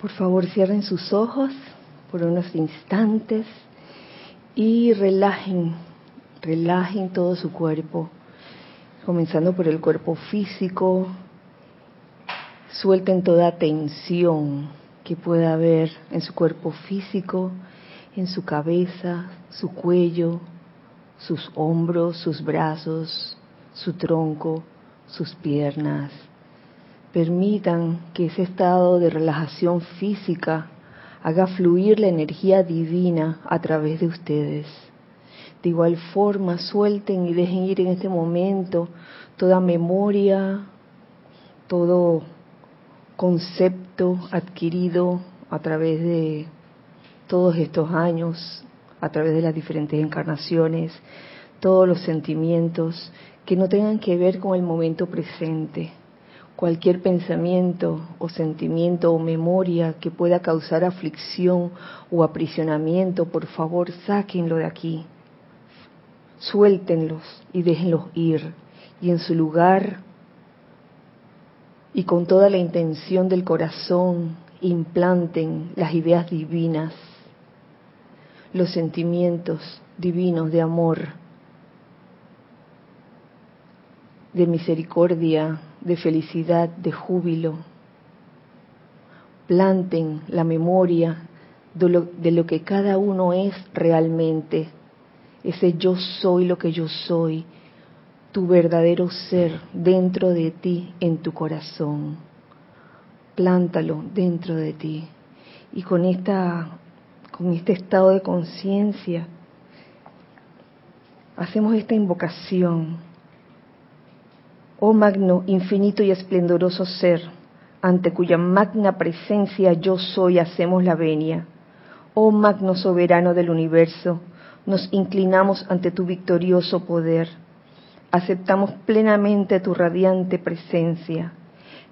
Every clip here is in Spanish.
Por favor, cierren sus ojos por unos instantes y relajen, relajen todo su cuerpo, comenzando por el cuerpo físico. Suelten toda tensión que pueda haber en su cuerpo físico, en su cabeza, su cuello, sus hombros, sus brazos, su tronco, sus piernas Permitan que ese estado de relajación física haga fluir la energía divina a través de ustedes. De igual forma, suelten y dejen ir en este momento toda memoria, todo concepto adquirido a través de todos estos años, a través de las diferentes encarnaciones, todos los sentimientos que no tengan que ver con el momento presente cualquier pensamiento o sentimiento o memoria que pueda causar aflicción o aprisionamiento, por favor, sáquenlo de aquí. Suéltenlos y déjenlos ir. Y en su lugar, y con toda la intención del corazón, implanten las ideas divinas, los sentimientos divinos de amor, de misericordia, de felicidad, de júbilo. Planten la memoria de lo, de lo, que cada uno es realmente, ese yo soy lo que yo soy, tu verdadero ser dentro de ti, en tu corazón. Plántalo dentro de ti. Y con esta con este estado de conciencia hacemos esta invocación oh magno, infinito y esplendoroso ser, ante cuya magna presencia yo soy hacemos la venia. Oh magno soberano del universo, nos inclinamos ante tu victorioso poder. Aceptamos plenamente tu radiante presencia.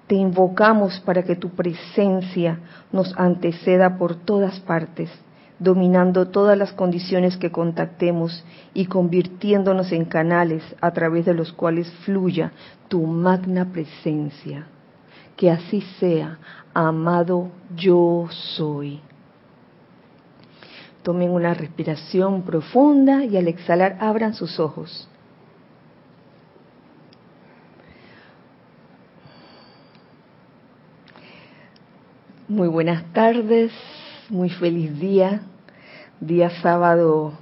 Te invocamos para que tu presencia nos anteceda por todas partes dominando todas las condiciones que contactemos y convirtiéndonos en canales a través de los cuales fluya tu magna presencia. Que así sea, amado yo soy. Tomen una respiración profunda y al exhalar abran sus ojos. Muy buenas tardes, muy feliz día, día sábado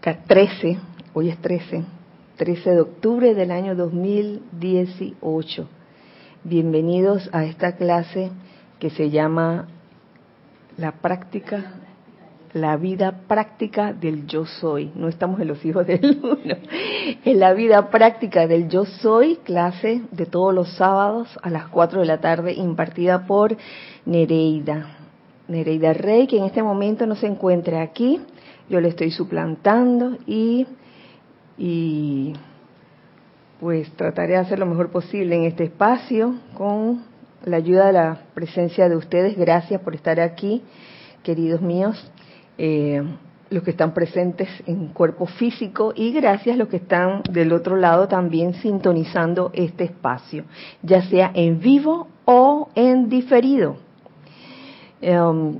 13, hoy es 13, 13 de octubre del año 2018. Bienvenidos a esta clase que se llama La práctica, la vida práctica del yo soy. No estamos en los hijos del uno. En la vida práctica del yo soy, clase de todos los sábados a las 4 de la tarde impartida por Nereida Nereida Rey, que en este momento no se encuentra aquí. Yo le estoy suplantando y, y pues trataré de hacer lo mejor posible en este espacio con la ayuda de la presencia de ustedes. Gracias por estar aquí, queridos míos, eh, los que están presentes en cuerpo físico y gracias a los que están del otro lado también sintonizando este espacio, ya sea en vivo o en diferido. Em,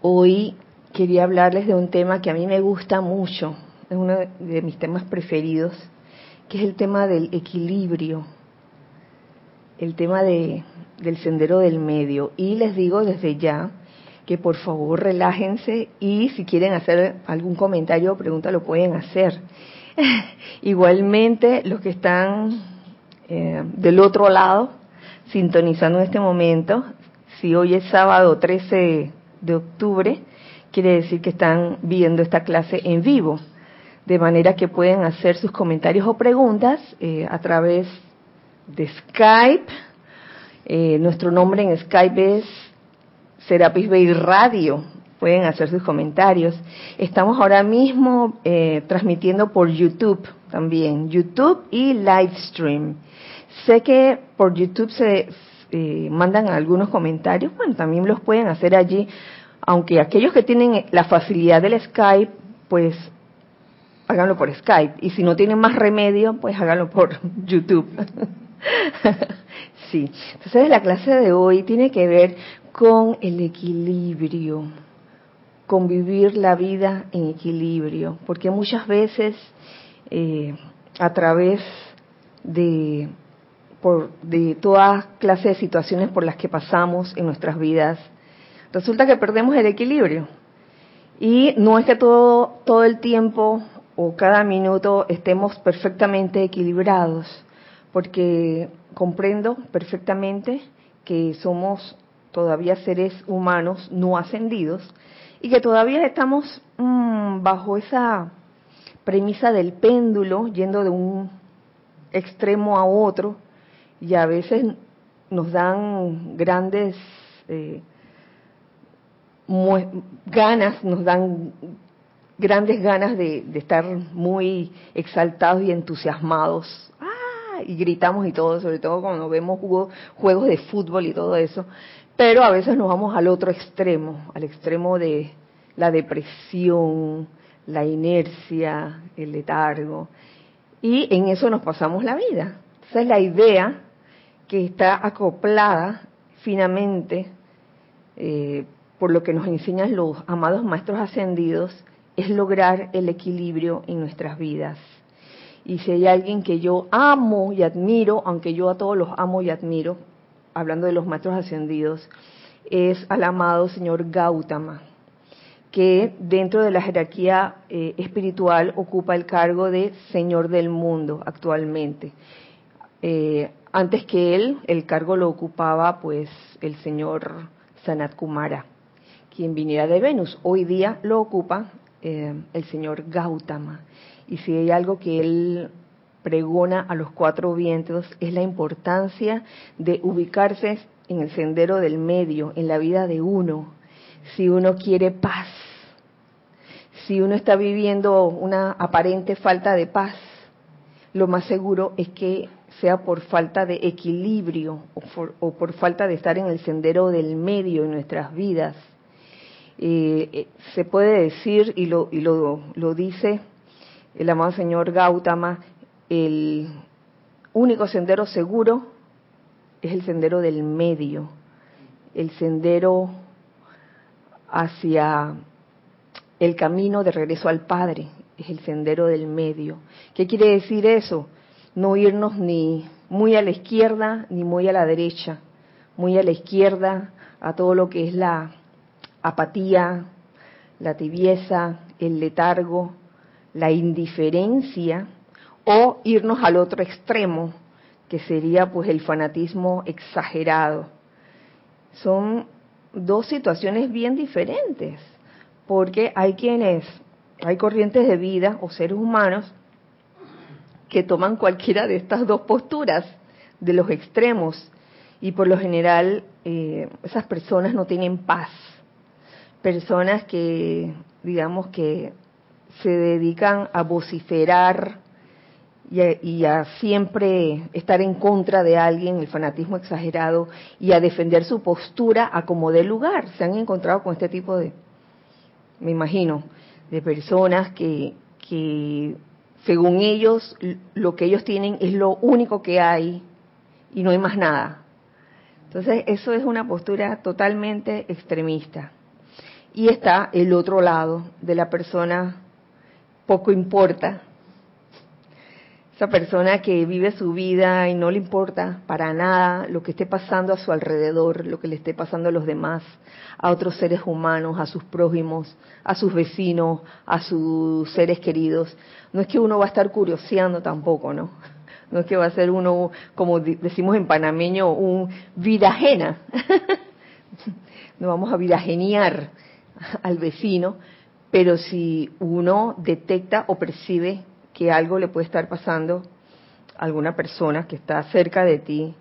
hoy quería hablarles de un tema que a mí me gusta mucho, es uno de mis temas preferidos, que es el tema del equilibrio, el tema de, del sendero del medio. Y les digo desde ya que por favor relájense y si quieren hacer algún comentario o pregunta lo pueden hacer. Igualmente los que están eh, del otro lado, sintonizando en este momento, si hoy es sábado 13 de octubre, quiere decir que están viendo esta clase en vivo, de manera que pueden hacer sus comentarios o preguntas eh, a través de Skype. Eh, nuestro nombre en Skype es Serapis Bay Radio. Pueden hacer sus comentarios. Estamos ahora mismo eh, transmitiendo por YouTube también, YouTube y Livestream. Sé que por YouTube se, eh, mandan algunos comentarios, bueno, también los pueden hacer allí, aunque aquellos que tienen la facilidad del Skype, pues háganlo por Skype, y si no tienen más remedio, pues háganlo por YouTube. sí, entonces la clase de hoy tiene que ver con el equilibrio, con vivir la vida en equilibrio, porque muchas veces eh, a través de, por, de toda clase de situaciones por las que pasamos en nuestras vidas, resulta que perdemos el equilibrio. Y no es que todo, todo el tiempo o cada minuto estemos perfectamente equilibrados, porque comprendo perfectamente que somos todavía seres humanos no ascendidos y que todavía estamos mm, bajo esa premisa del péndulo yendo de un extremo a otro y a veces nos dan grandes eh, ganas, nos dan grandes ganas de, estar muy exaltados y entusiasmados. ¡Ah! Y gritamos y todo, sobre todo cuando vemos juegos de fútbol y todo eso. Pero a veces nos vamos al otro extremo, al extremo de la depresión, la inercia, el letargo. Y en eso nos pasamos la vida. Esa es la idea que está acoplada finamente eh, por lo que nos enseñan los amados maestros ascendidos, es lograr el equilibrio en nuestras vidas. Y si hay alguien que yo amo y admiro, aunque yo a todos los amo y admiro, hablando de los maestros ascendidos, es al amado señor Gautama, que dentro de la jerarquía eh, espiritual ocupa el cargo de señor del mundo actualmente. Eh, antes que él, el cargo lo ocupaba pues el señor Sanat Kumara, quien viniera de Venus. Hoy día lo ocupa eh, el señor Gautama. Y si hay algo que él pregona a los cuatro vientos es la importancia de ubicarse en el sendero del medio, en la vida de uno. Si uno quiere paz, si uno está viviendo una aparente falta de paz, lo más seguro es que sea por falta de equilibrio o por falta de estar en el sendero del medio en nuestras vidas. Eh, eh, se puede decir, y, lo, y lo, lo dice el amado señor Gautama, el único sendero seguro es el sendero del medio, el sendero hacia el camino de regreso al Padre, es el sendero del medio. ¿Qué quiere decir eso? No irnos ni muy a la izquierda ni muy a la derecha, muy a la izquierda a todo lo que es la apatía, la tibieza, el letargo, la indiferencia, o irnos al otro extremo, que sería pues el fanatismo exagerado. Son dos situaciones bien diferentes, porque hay quienes, hay corrientes de vida o seres humanos que toman cualquiera de estas dos posturas, de los extremos, y por lo general eh, esas personas no tienen paz, personas que, digamos que se dedican a vociferar y a, siempre estar en contra de alguien, el fanatismo exagerado, y a defender su postura a como de lugar. Se han encontrado con este tipo de, me imagino, de personas que, que según ellos, lo que ellos tienen es lo único que hay y no hay más nada. Entonces, eso es una postura totalmente extremista. Y está el otro lado de la persona poco importa. Esa persona que vive su vida y no le importa para nada lo que esté pasando a su alrededor, lo que le esté pasando a los demás, a otros seres humanos, a sus prójimos, a sus vecinos, a sus seres queridos. No es que uno va a estar curioseando tampoco, ¿no? No es que va a ser uno, como decimos en panameño, un vida ajena. no vamos a virageniar al vecino, pero si uno detecta o percibe que algo le puede estar pasando a alguna persona que está cerca de ti,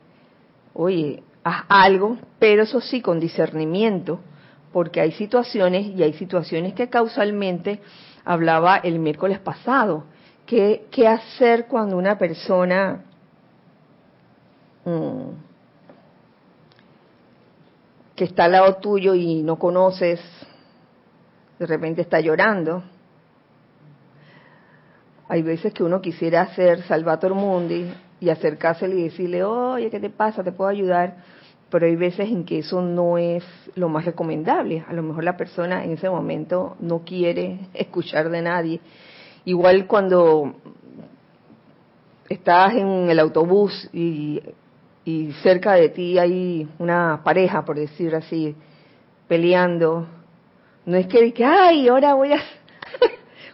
oye, haz algo, pero eso sí con discernimiento, porque hay situaciones y hay situaciones que causalmente hablaba el miércoles pasado. ¿Qué, qué hacer cuando una persona mm, que está al lado tuyo y no conoces de repente está llorando. Hay veces que uno quisiera hacer Salvator Mundi y acercársele y decirle, oye, ¿qué te pasa? ¿Te puedo ayudar? pero hay veces en que eso no es lo más recomendable. A lo mejor la persona en ese momento no quiere escuchar de nadie. Igual cuando estás en el autobús y, y cerca de ti hay una pareja, por decir así, peleando, no es que, que ay, ahora voy a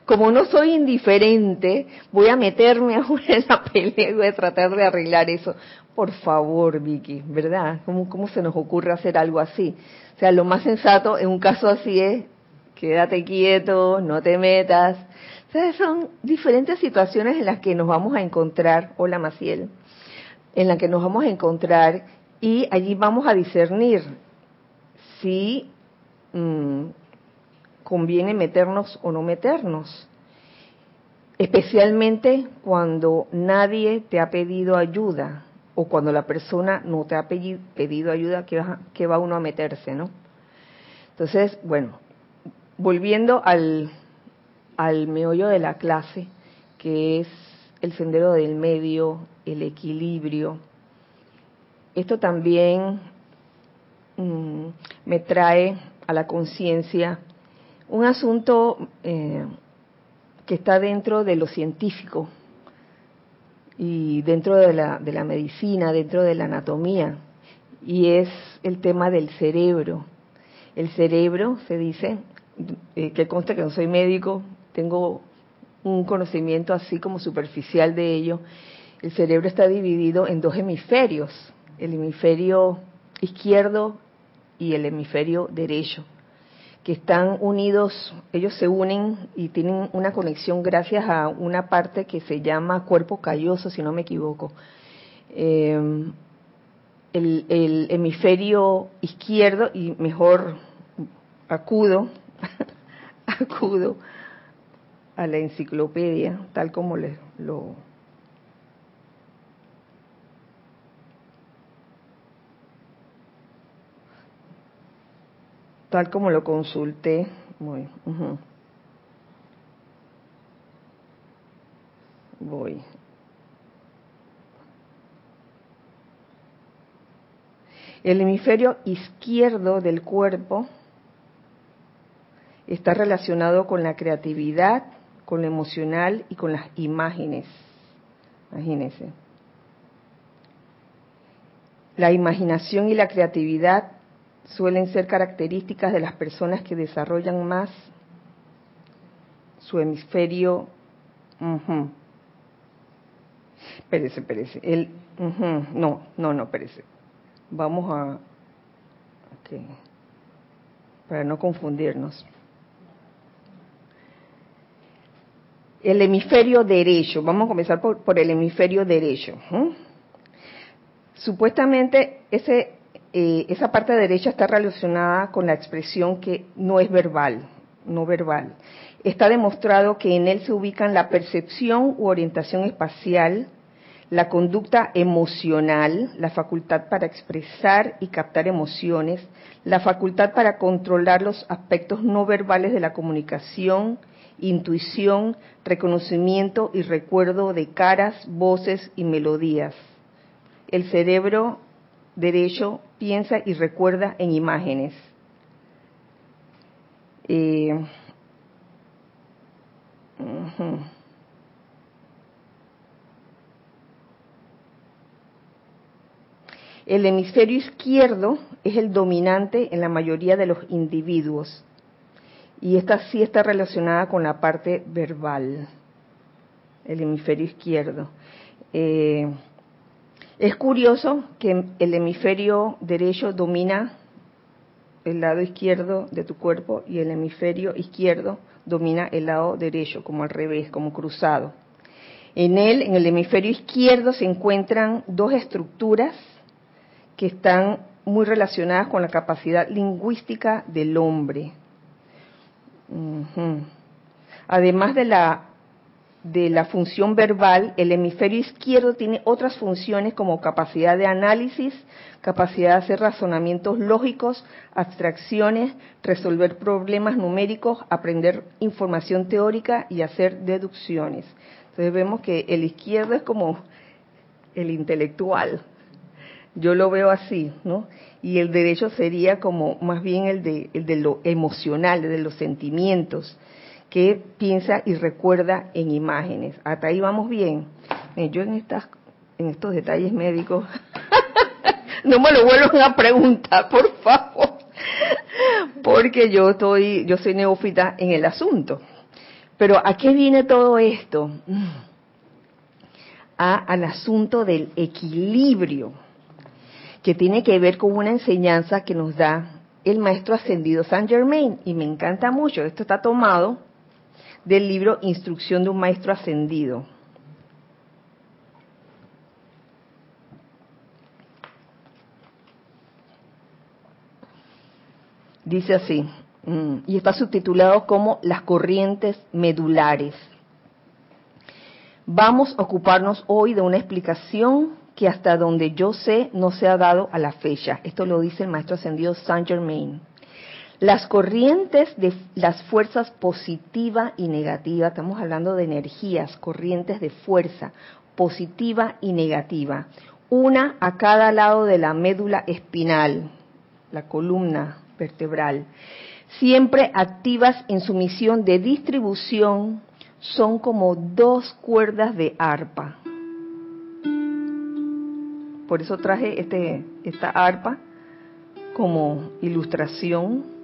como no soy indiferente, voy a meterme ahora en la pelea y voy a tratar de arreglar eso. Por favor, Vicky, ¿verdad? ¿Cómo, ¿Cómo se nos ocurre hacer algo así? O sea, lo más sensato en un caso así es, quédate quieto, no te metas. O sea, son diferentes situaciones en las que nos vamos a encontrar, hola Maciel, en las que nos vamos a encontrar y allí vamos a discernir si mm, conviene meternos o no meternos. Especialmente cuando nadie te ha pedido ayuda o cuando la persona no te ha pedido ayuda, que va, uno a meterse, ¿no? Entonces, bueno, volviendo al, al meollo de la clase, que es el sendero del medio, el equilibrio, esto también mm, me trae a la conciencia un asunto eh, que está dentro de lo científico y dentro de la, de la medicina, dentro de la anatomía, y es el tema del cerebro. El cerebro, se dice, eh, que consta que no soy médico, tengo un conocimiento así como superficial de ello, el cerebro está dividido en dos hemisferios, el hemisferio izquierdo y el hemisferio derecho que están unidos, ellos se unen y tienen una conexión gracias a una parte que se llama cuerpo calloso, si no me equivoco. Eh, el, hemisferio izquierdo, y mejor acudo, acudo a la enciclopedia, tal como lo, tal como lo consulté. Voy. Voy. El hemisferio izquierdo del cuerpo está relacionado con la creatividad, con lo emocional y con las imágenes. Imagínense. La imaginación y la creatividad suelen ser características de las personas que desarrollan más su hemisferio. Uh Espérese, espérese. El, no, no, no, espérese. Vamos a. Para no confundirnos. El hemisferio derecho. Vamos a comenzar por el hemisferio derecho. Supuestamente ese eh, esa parte derecha está relacionada con la expresión que no es verbal, no verbal. Está demostrado que en él se ubican la percepción u orientación espacial, la conducta emocional, la facultad para expresar y captar emociones, la facultad para controlar los aspectos no verbales de la comunicación, intuición, reconocimiento y recuerdo de caras, voces y melodías. El cerebro derecho piensa y recuerda en imágenes. Eh, el hemisferio izquierdo es el dominante en la mayoría de los individuos y esta sí está relacionada con la parte verbal, el hemisferio izquierdo. Eh, es curioso que el hemisferio derecho domina el lado izquierdo de tu cuerpo y el hemisferio izquierdo domina el lado derecho, como al revés, como cruzado. En él, en el hemisferio izquierdo, se encuentran dos estructuras que están muy relacionadas con la capacidad lingüística del hombre. Además de la de la función verbal, el hemisferio izquierdo tiene otras funciones como capacidad de análisis, capacidad de hacer razonamientos lógicos, abstracciones, resolver problemas numéricos, aprender información teórica y hacer deducciones. Entonces vemos que el izquierdo es como el intelectual, Yo lo veo así, ¿no? Y el derecho sería como más bien el de, el de lo emocional, de los sentimientos, que piensa y recuerda en imágenes. Hasta ahí vamos bien. Eh, yo en estas, en estos detalles médicos, no me lo vuelvan a preguntar, por favor, porque yo estoy, yo soy neófita en el asunto. Pero ¿a qué viene todo esto? A, al asunto del equilibrio, que tiene que ver con una enseñanza que nos da el maestro ascendido Saint Germain. Y me encanta mucho, esto está tomado del libro Instrucción de un Maestro Ascendido. Dice así, mm, y está subtitulado como Las corrientes medulares. Vamos a ocuparnos hoy de una explicación que hasta donde yo sé no se ha dado a la fecha. Esto lo dice el maestro ascendido Saint Germain. Las corrientes de las fuerzas positiva y negativa, estamos hablando de energías, corrientes de fuerza positiva y negativa, una a cada lado de la médula espinal, la columna vertebral, siempre activas en su misión de distribución, son como dos cuerdas de arpa. Por eso traje este, esta arpa como ilustración.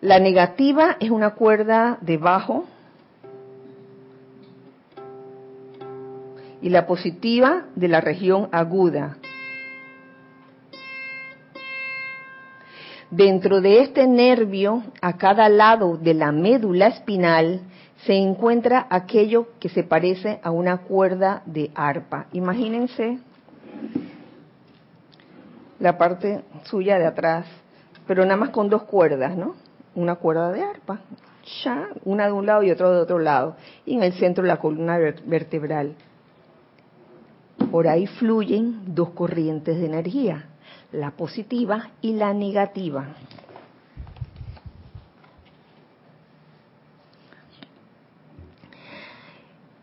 La negativa es una cuerda de bajo y la positiva de la región aguda. Dentro de este nervio, a cada lado de la médula espinal, se encuentra aquello que se parece a una cuerda de arpa. Imagínense la parte suya de atrás, pero nada más con dos cuerdas, ¿no? Una cuerda de arpa, ya, una de un lado y otra de otro lado, y en el centro la columna vertebral. Por ahí fluyen dos corrientes de energía, la positiva y la negativa.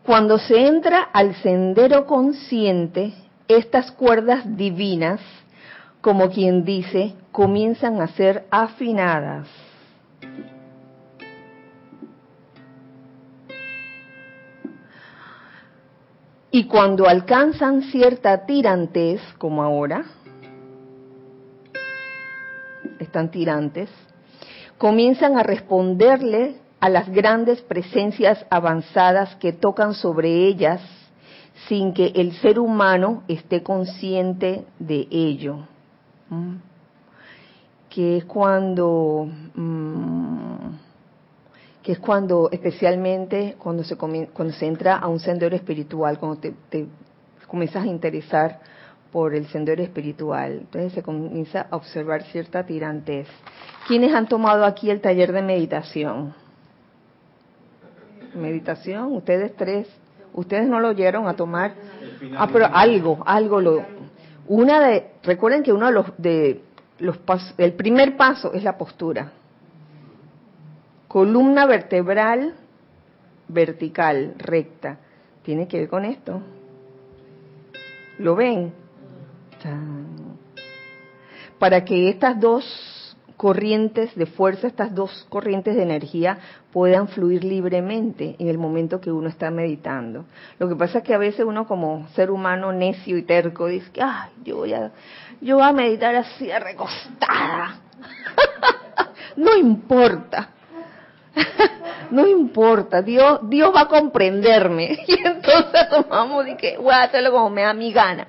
Cuando se entra al sendero consciente, estas cuerdas divinas, como quien dice, comienzan a ser afinadas. Y cuando alcanzan cierta tirantez, como ahora, están tirantes, comienzan a responderle a las grandes presencias avanzadas que tocan sobre ellas sin que el ser humano esté consciente de ello. ¿Mm? Que es cuando, mm, que es cuando, especialmente cuando se, cuando se entra a un sendero espiritual, cuando te, te comienzas a interesar por el sendero espiritual. Entonces se comienza a observar cierta tirantez. ¿Quiénes han tomado aquí el taller de meditación? Meditación, ustedes tres, ustedes no lo oyeron a tomar. Ah, pero algo, algo lo. Una de, recuerden que uno de los de el primer paso es la postura. Columna vertebral vertical, recta. Tiene que ver con esto. ¿Lo ven? Para que estas dos corrientes de fuerza, estas dos corrientes de energía puedan fluir libremente en el momento que uno está meditando. Lo que pasa es que a veces uno como ser humano necio y terco dice, ay, yo voy a, yo voy a meditar así recostada. no importa. no importa, Dios, Dios va a comprenderme. Y entonces tomamos y que voy a hacerlo como me da mi gana.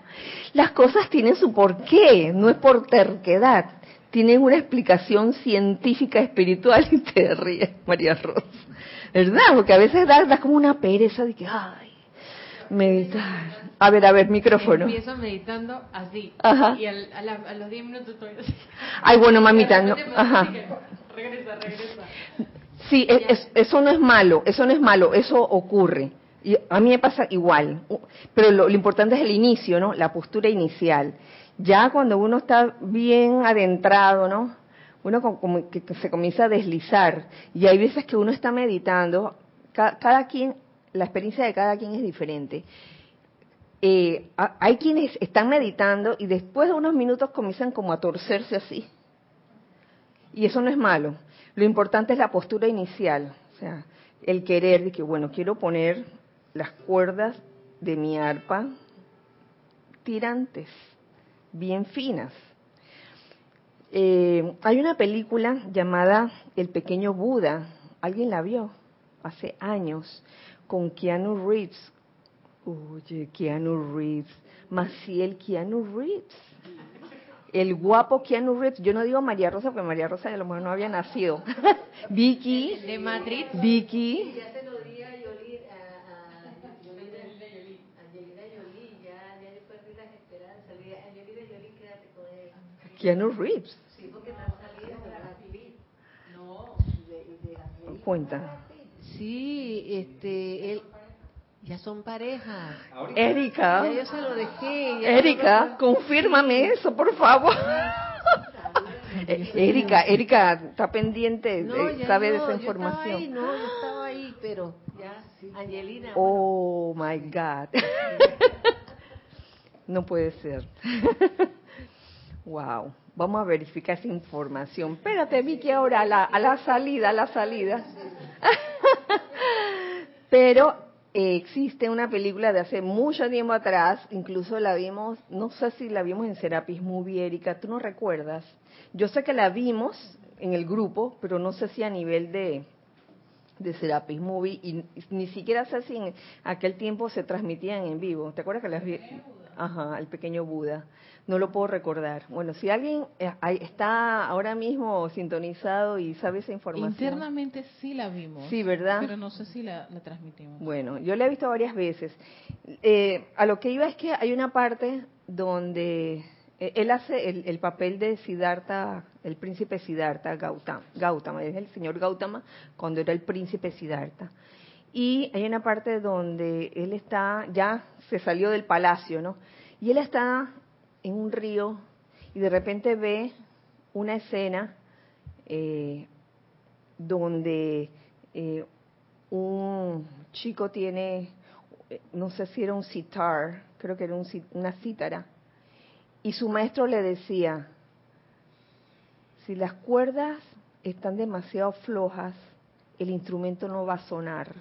Las cosas tienen su porqué, no es por terquedad. Tienen una explicación científica, espiritual y te ríes, María Rosa. ¿Verdad? Porque a veces da, como una pereza de que, ay, meditar. A ver, a ver, micrófono. Empiezo meditando así. Y a, los 10 minutos estoy así. Ay, bueno, mamita, no. Ajá. Regresa, regresa. Sí, eso no es malo, eso no es malo, eso ocurre. Y a mí me pasa igual, pero lo, importante es el inicio, ¿no? La postura inicial. Ya cuando uno está bien adentrado, ¿no? Uno como que se comienza a deslizar. Y hay veces que uno está meditando, cada, quien, la experiencia de cada quien es diferente. eh, hay quienes están meditando y después de unos minutos comienzan como a torcerse así. Y eso no es malo. Lo importante es la postura inicial, o sea, el querer de que, bueno, quiero poner las cuerdas de mi arpa tirantes, bien finas. Eh, hay una película llamada El pequeño Buda, ¿alguien la vio? Hace años, con Keanu Reeves. Oye, Keanu Reeves, Maciel Keanu Reeves. El guapo Keanu Reeves, yo no digo María Rosa porque María Rosa a lo mejor no había nacido. Vicky. De Madrid. Vicky. Keanu Reeves. Sí, porque No, Cuenta. Sí, este, él, ya son pareja. Erika. Ya yo se lo dejé. Erika, confírmame eso, por favor. Erika, Erika está pendiente, sabe de esa información. Yo no, yo estaba ahí, pero ya, Angelina. Oh my God. no puede ser. Wow, vamos a verificar esa información. Espérate, Vicky, ahora a la, a la salida, a la salida. Pero eh, existe una película de hace mucho tiempo atrás, incluso la vimos, no sé si la vimos en Serapis Movie, Erika, ¿tú no recuerdas? Yo sé que la vimos en el grupo, pero no sé si a nivel de, de Serapis Movie, y ni siquiera sé si en aquel tiempo se transmitían en vivo. ¿Te acuerdas que las? Ajá, el pequeño Buda no lo puedo recordar. Bueno, si alguien eh, está ahora mismo sintonizado y sabe esa información. Internamente sí la vimos. Sí, ¿verdad? Pero no sé si la, transmitimos. Bueno, yo la he visto varias veces. Eh, a lo que iba es que hay una parte donde eh, él hace el, papel de Siddhartha, el príncipe Siddhartha Gautama, Gautama, es el señor Gautama cuando era el príncipe Siddhartha. Y hay una parte donde él está, ya se salió del palacio, ¿no? Y él está en un río y de repente ve una escena eh, donde eh, un chico tiene, no sé si era un sitar, creo que era una cítara, y su maestro le decía, si las cuerdas están demasiado flojas, el instrumento no va a sonar.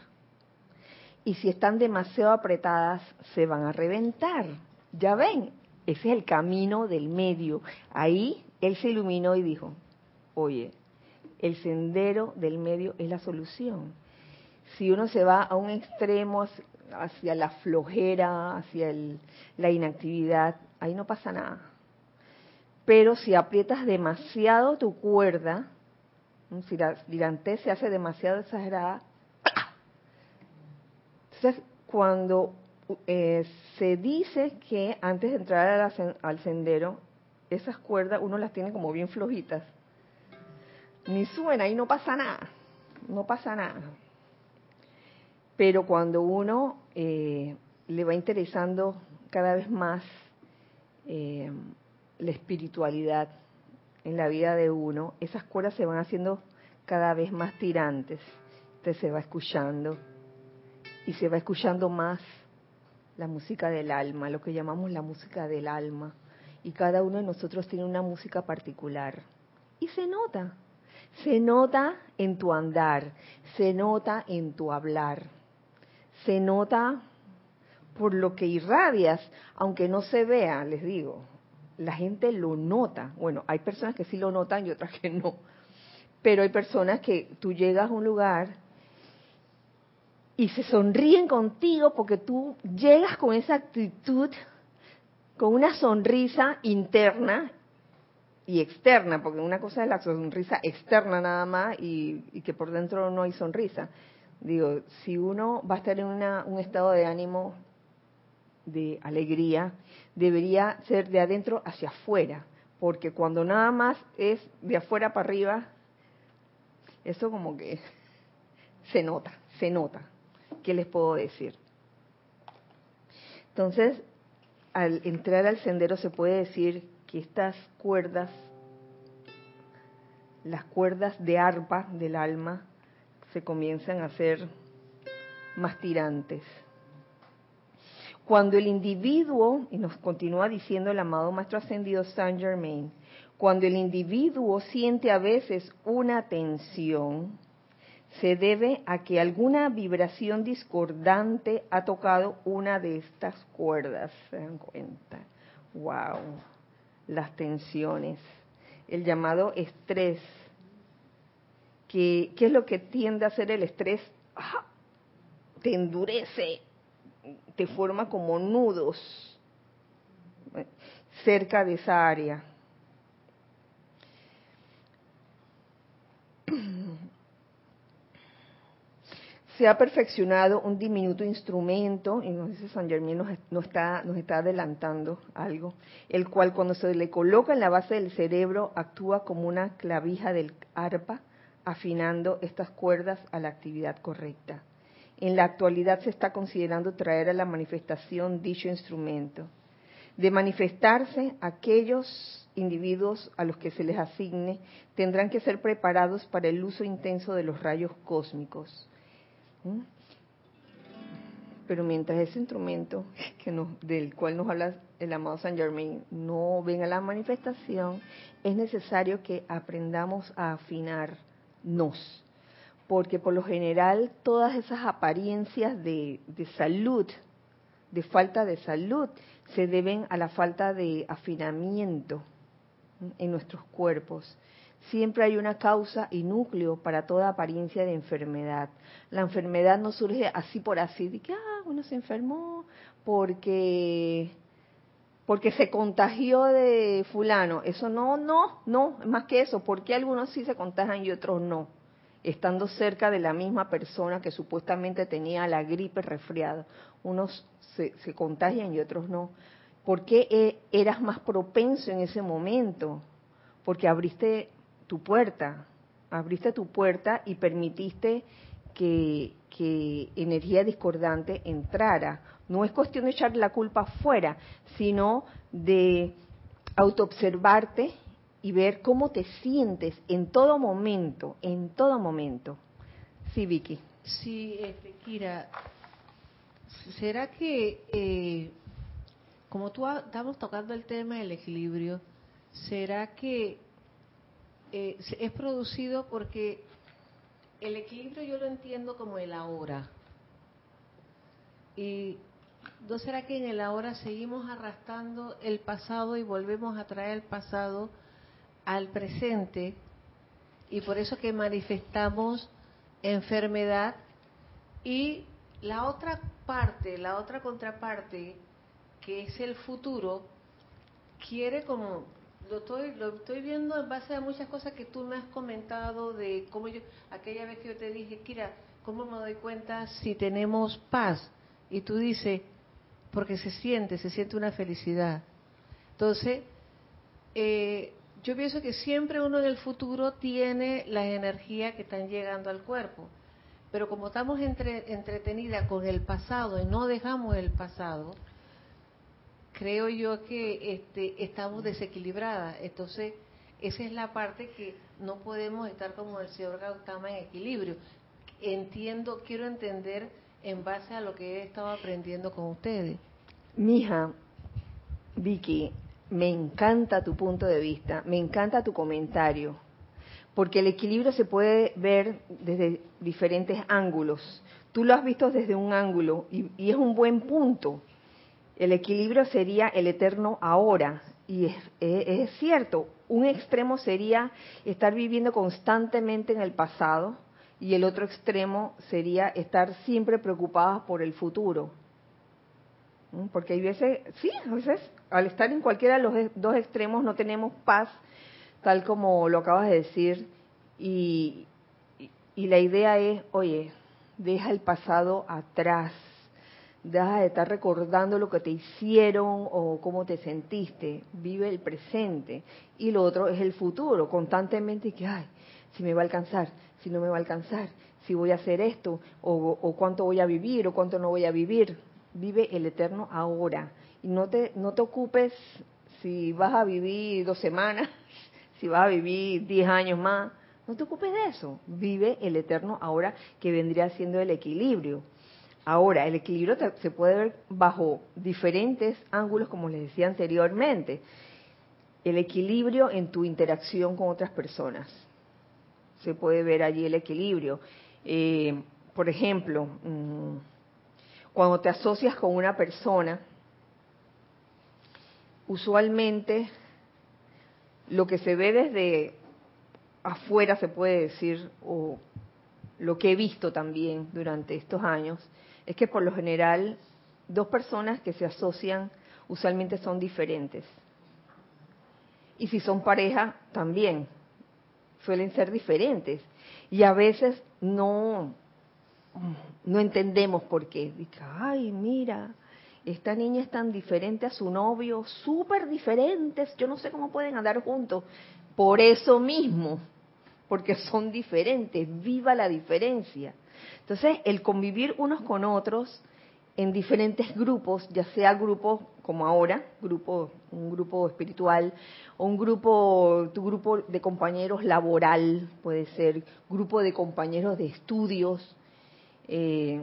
Y si están demasiado apretadas, se van a reventar. Ya ven, ese es el camino del medio. Ahí él se iluminó y dijo, oye, el sendero del medio es la solución. Si uno se va a un extremo hacia la flojera, hacia la inactividad, ahí no pasa nada. Pero si aprietas demasiado tu cuerda, si la dirante se hace demasiado exagerada, entonces cuando eh, se dice que antes de entrar al sendero, esas cuerdas uno las tiene como bien flojitas. Ni suena y no pasa nada, no pasa nada. Pero cuando uno eh, le va interesando cada vez más eh, la espiritualidad en la vida de uno, esas cuerdas se van haciendo cada vez más tirantes. Usted se va escuchando y se va escuchando más la música del alma, lo que llamamos la música del alma. Y cada uno de nosotros tiene una música particular. Y se nota, se nota en tu andar, se nota en tu hablar, se nota por lo que irradias, aunque no se vea, les digo, la gente lo nota. Bueno, hay personas que sí lo notan y otras que no. Pero hay personas que tú llegas a un lugar y se sonríen contigo porque tú llegas con esa actitud, con una sonrisa interna y externa, porque una cosa es la sonrisa externa nada más y, que por dentro no hay sonrisa. Digo, si uno va a estar en un estado de ánimo de alegría, debería ser de adentro hacia afuera, porque cuando nada más es de afuera para arriba, eso como que se nota, se nota. ¿Qué les puedo decir? Entonces, al entrar al sendero se puede decir que estas cuerdas, las cuerdas de arpa del alma, se comienzan a hacer más tirantes. Cuando el individuo, y nos continúa diciendo el amado Maestro Ascendido Saint Germain, cuando el individuo siente a veces una tensión, se debe a que alguna vibración discordante ha tocado una de estas cuerdas. ¿Se dan cuenta? ¡Wow! Las tensiones. El llamado estrés. ¿Qué, es lo que tiende a hacer el estrés? Te endurece, te forma como nudos cerca de esa área. se ha perfeccionado un diminuto instrumento, y nos dice San Germán, nos, está, nos está adelantando algo, el cual cuando se le coloca en la base del cerebro actúa como una clavija del arpa, afinando estas cuerdas a la actividad correcta. En la actualidad se está considerando traer a la manifestación dicho instrumento. De manifestarse, aquellos individuos a los que se les asigne tendrán que ser preparados para el uso intenso de los rayos cósmicos ¿Mm? Pero mientras ese instrumento que del cual nos habla el amado San Germain no venga la manifestación, es necesario que aprendamos a afinarnos. Porque por lo general todas esas apariencias de salud, de falta de salud, se deben a la falta de afinamiento en nuestros cuerpos. Siempre hay una causa y núcleo para toda apariencia de enfermedad. La enfermedad no surge así por así, de que ah, uno se enfermó porque porque se contagió de fulano. Eso no, no, no, más que eso. porque algunos sí se contagian y otros no? Estando cerca de la misma persona que supuestamente tenía la gripe resfriada. Unos se, se contagian y otros no. ¿Por qué eh, eras más propenso en ese momento? Porque abriste tu puerta, abriste tu puerta y permitiste que, energía discordante entrara. No es cuestión de echar la culpa fuera, sino de autoobservarte y ver cómo te sientes en todo momento, en todo momento. Sí, Vicky. Sí, este, Kira, ¿será que, eh, como tú estamos tocando el tema del equilibrio, ¿será que eh, es producido porque el equilibrio yo lo entiendo como el ahora. Y ¿no será que en el ahora seguimos arrastrando el pasado y volvemos a traer el pasado al presente? Y por eso que manifestamos enfermedad y la otra parte, la otra contraparte, que es el futuro, quiere como lo estoy, lo estoy viendo en base a muchas cosas que tú me has comentado de cómo yo, aquella vez que yo te dije, Kira, ¿cómo me doy cuenta si tenemos paz? Y tú dices, porque se siente, se siente una felicidad. Entonces, eh, yo pienso que siempre uno en el futuro tiene las energías que están llegando al cuerpo. Pero como estamos entre, entretenidas con el pasado y no dejamos el pasado, creo yo que este, estamos desequilibradas. Entonces, esa es la parte que no podemos estar como el señor Gautama en equilibrio. Entiendo, quiero entender en base a lo que he estado aprendiendo con ustedes. Mija, Vicky, me encanta tu punto de vista, me encanta tu comentario, porque el equilibrio se puede ver desde diferentes ángulos. Tú lo has visto desde un ángulo y, y es un buen punto el equilibrio sería el eterno ahora. Y es, cierto, un extremo sería estar viviendo constantemente en el pasado y el otro extremo sería estar siempre preocupadas por el futuro. ¿Mm? Porque hay veces, sí, a veces al estar en cualquiera de los dos extremos no tenemos paz, tal como lo acabas de decir, y, y la idea es, oye, deja el pasado atrás, deja de estar recordando lo que te hicieron o cómo te sentiste, vive el presente. Y lo otro es el futuro, constantemente que, ay, si me va a alcanzar, si no me va a alcanzar, si voy a hacer esto, o, cuánto voy a vivir, o cuánto no voy a vivir. Vive el eterno ahora. Y no te, no te ocupes si vas a vivir dos semanas, si vas a vivir diez años más. No te ocupes de eso. Vive el eterno ahora que vendría siendo el equilibrio Ahora, el equilibrio se puede ver bajo diferentes ángulos, como les decía anteriormente. El equilibrio en tu interacción con otras personas. Se puede ver allí el equilibrio. Eh, por ejemplo, mm, cuando te asocias con una persona, usualmente lo que se ve desde afuera, se puede decir, o lo que he visto también durante estos años, es que por lo general dos personas que se asocian usualmente son diferentes. Y si son pareja, también suelen ser diferentes. Y a veces no, no entendemos por qué. Dice, ay, mira, esta niña es tan diferente a su novio, súper diferentes, yo no sé cómo pueden andar juntos. Por eso mismo, porque son diferentes, viva la diferencia. Entonces, el convivir unos con otros en diferentes grupos, ya sea grupo como ahora, grupo, un grupo espiritual, o un grupo, tu grupo de compañeros laboral, puede ser, grupo de compañeros de estudios, eh,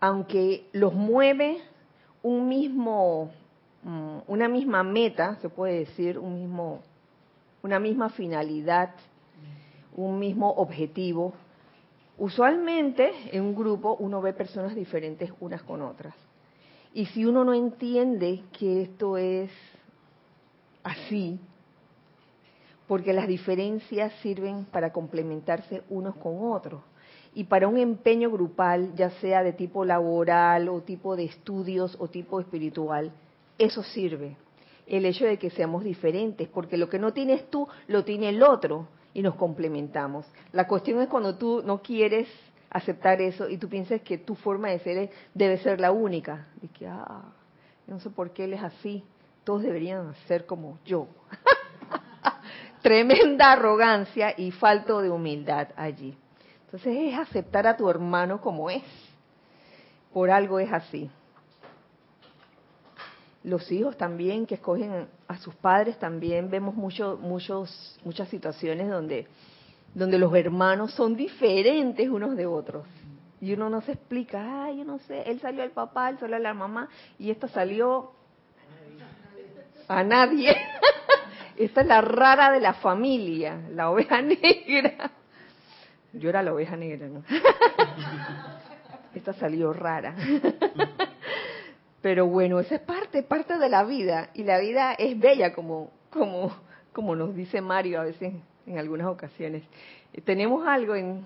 aunque los mueve un mismo, mm, una misma meta, se puede decir, un mismo, una misma finalidad, un mismo objetivo, Usualmente en un grupo uno ve personas diferentes unas con otras. Y si uno no entiende que esto es así, porque las diferencias sirven para complementarse unos con otros. Y para un empeño grupal, ya sea de tipo laboral o tipo de estudios o tipo espiritual, eso sirve. El hecho de que seamos diferentes, porque lo que no tienes tú, lo tiene el otro y nos complementamos. La cuestión es cuando tú no quieres aceptar eso y tú piensas que tu forma de ser debe ser la única. Y que, ah, no sé por qué él es así, todos deberían ser como yo. Tremenda arrogancia y falto de humildad allí. Entonces es aceptar a tu hermano como es. Por algo es así los hijos también que escogen a sus padres también vemos mucho, muchos, muchas situaciones donde, donde los hermanos son diferentes unos de otros. Y uno no se explica, ay, yo no sé, él salió al papá, él salió a la mamá, y esta salió a nadie. esta es la rara de la familia, la oveja negra. Yo era la oveja negra, ¿no? esta salió rara. Pero bueno, esa es parte, parte de la vida. Y la vida es bella, como, como, como nos dice Mario a veces en algunas ocasiones. Eh, tenemos algo en